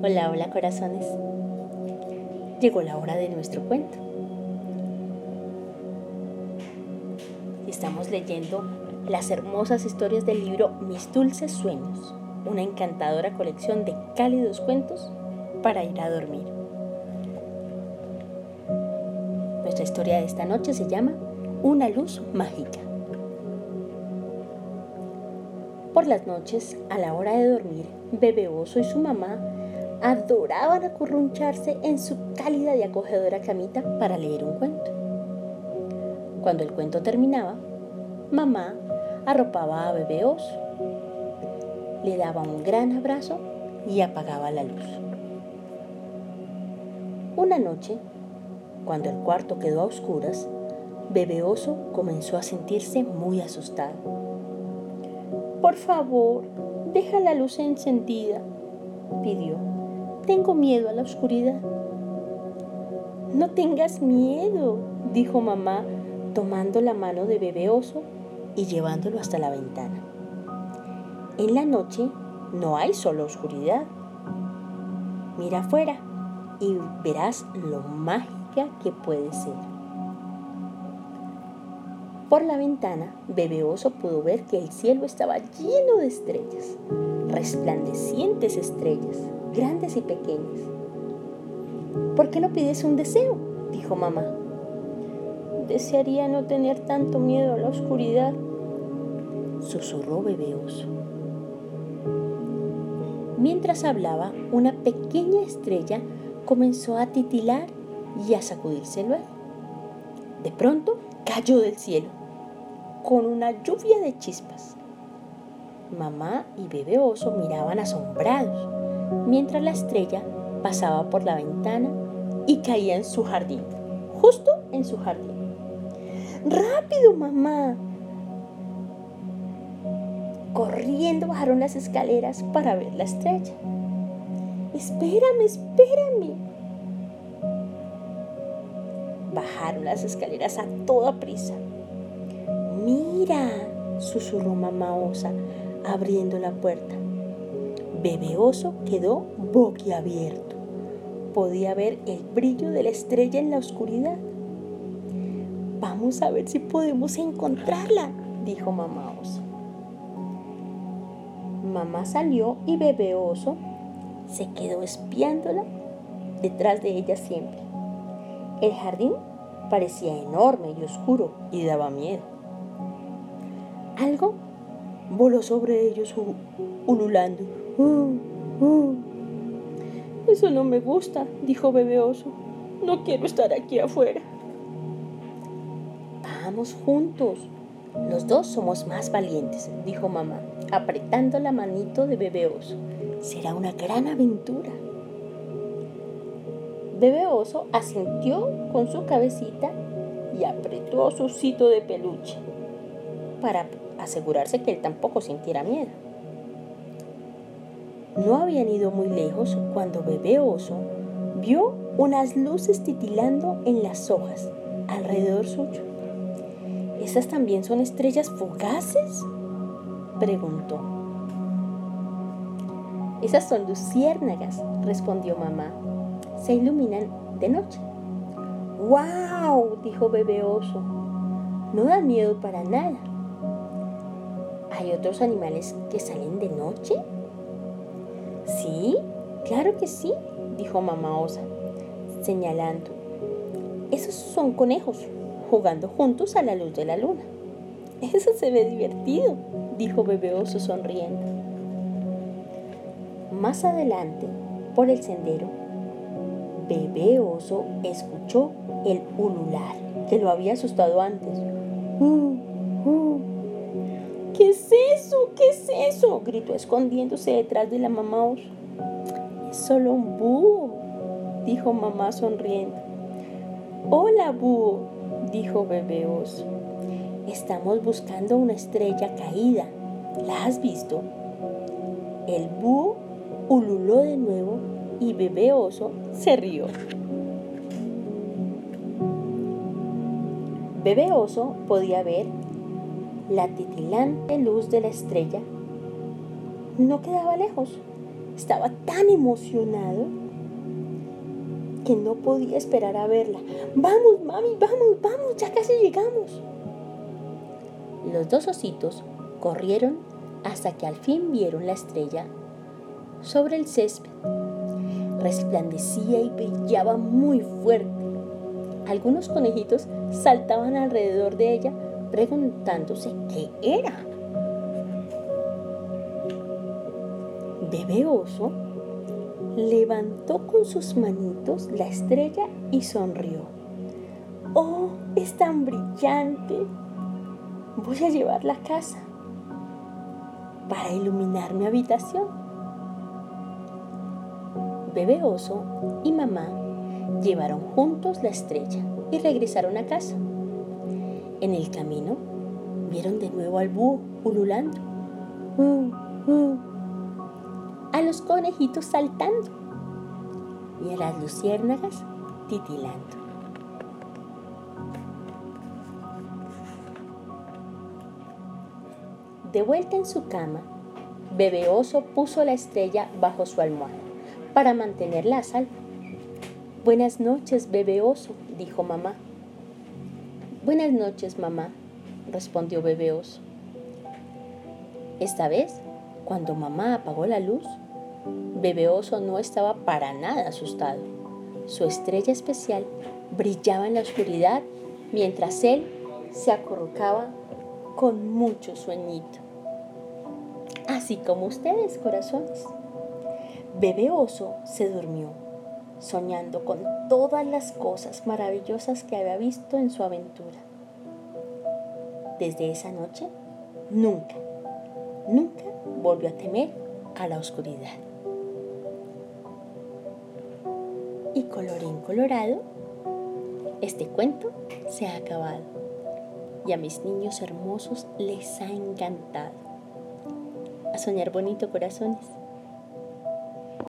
Hola, hola corazones. Llegó la hora de nuestro cuento. Estamos leyendo las hermosas historias del libro Mis dulces sueños, una encantadora colección de cálidos cuentos para ir a dormir. Nuestra historia de esta noche se llama Una luz mágica. Por las noches, a la hora de dormir, Bebe Oso y su mamá adoraban acurruncharse en su cálida y acogedora camita para leer un cuento. Cuando el cuento terminaba, mamá arropaba a bebé oso, le daba un gran abrazo y apagaba la luz. Una noche, cuando el cuarto quedó a oscuras, bebé oso comenzó a sentirse muy asustado. Por favor, deja la luz encendida, pidió. Tengo miedo a la oscuridad. No tengas miedo, dijo mamá, tomando la mano de bebé oso y llevándolo hasta la ventana. En la noche no hay solo oscuridad. Mira afuera y verás lo mágica que puede ser. Por la ventana, Bebé Oso pudo ver que el cielo estaba lleno de estrellas, resplandecientes estrellas grandes y pequeñas. ¿Por qué no pides un deseo? dijo mamá. Desearía no tener tanto miedo a la oscuridad, susurró bebé oso. Mientras hablaba, una pequeña estrella comenzó a titilar y a sacudirse luego. De pronto cayó del cielo, con una lluvia de chispas. Mamá y bebé oso miraban asombrados mientras la estrella pasaba por la ventana y caía en su jardín, justo en su jardín. ¡Rápido, mamá! Corriendo bajaron las escaleras para ver la estrella. Espérame, espérame. Bajaron las escaleras a toda prisa. Mira, susurró mamá osa, abriendo la puerta. Bebé Oso quedó boquiabierto. Podía ver el brillo de la estrella en la oscuridad. Vamos a ver si podemos encontrarla, dijo mamá oso. Mamá salió y bebé oso se quedó espiándola detrás de ella siempre. El jardín parecía enorme y oscuro y daba miedo. Algo voló sobre ellos ululando. Uh, uh. Eso no me gusta, dijo Bebé Oso. No quiero estar aquí afuera. Vamos juntos. Los dos somos más valientes, dijo mamá, apretando la manito de Bebé Oso. Será una gran aventura. Bebé Oso asintió con su cabecita y apretó su osito de peluche para asegurarse que él tampoco sintiera miedo. No habían ido muy lejos cuando Bebé Oso vio unas luces titilando en las hojas alrededor suyo. ¿Esas también son estrellas fugaces? preguntó. Esas son luciérnagas, respondió mamá. Se iluminan de noche. ¡Wow! dijo Bebé Oso. No da miedo para nada. ¿Hay otros animales que salen de noche? Sí, claro que sí, dijo mamá osa, señalando. Esos son conejos, jugando juntos a la luz de la luna. Eso se ve divertido, dijo bebé oso sonriendo. Más adelante, por el sendero, bebé oso escuchó el ulular que lo había asustado antes. Uh, uh. ¿Qué es eso? ¿Qué es eso? gritó escondiéndose detrás de la mamá oso. Es solo un búho, dijo mamá sonriendo. Hola, búho, dijo bebé oso. Estamos buscando una estrella caída. ¿La has visto? El búho ululó de nuevo y bebé oso se rió. Bebé oso podía ver la titilante luz de la estrella no quedaba lejos, estaba tan emocionado que no podía esperar a verla. Vamos, mami, vamos, vamos, ya casi llegamos. Los dos ositos corrieron hasta que al fin vieron la estrella sobre el césped. Resplandecía y brillaba muy fuerte. Algunos conejitos saltaban alrededor de ella preguntándose qué era. Bebé oso levantó con sus manitos la estrella y sonrió. ¡Oh, es tan brillante! Voy a llevarla a casa para iluminar mi habitación. Bebé oso y mamá llevaron juntos la estrella y regresaron a casa. En el camino vieron de nuevo al búho ululando, uh, a los conejitos saltando y a las luciérnagas titilando. De vuelta en su cama, Bebé Oso puso la estrella bajo su almohada para mantenerla a salvo. Buenas noches, Bebé Oso, dijo mamá. Buenas noches, mamá, respondió Bebé Oso. Esta vez, cuando mamá apagó la luz, Bebé Oso no estaba para nada asustado. Su estrella especial brillaba en la oscuridad mientras él se acurrucaba con mucho sueñito. Así como ustedes, corazones. Bebé Oso se durmió, soñando con todas las cosas maravillosas que había visto en su aventura. Desde esa noche, nunca, nunca volvió a temer a la oscuridad. Y colorín colorado, este cuento se ha acabado y a mis niños hermosos les ha encantado. A soñar bonito, corazones.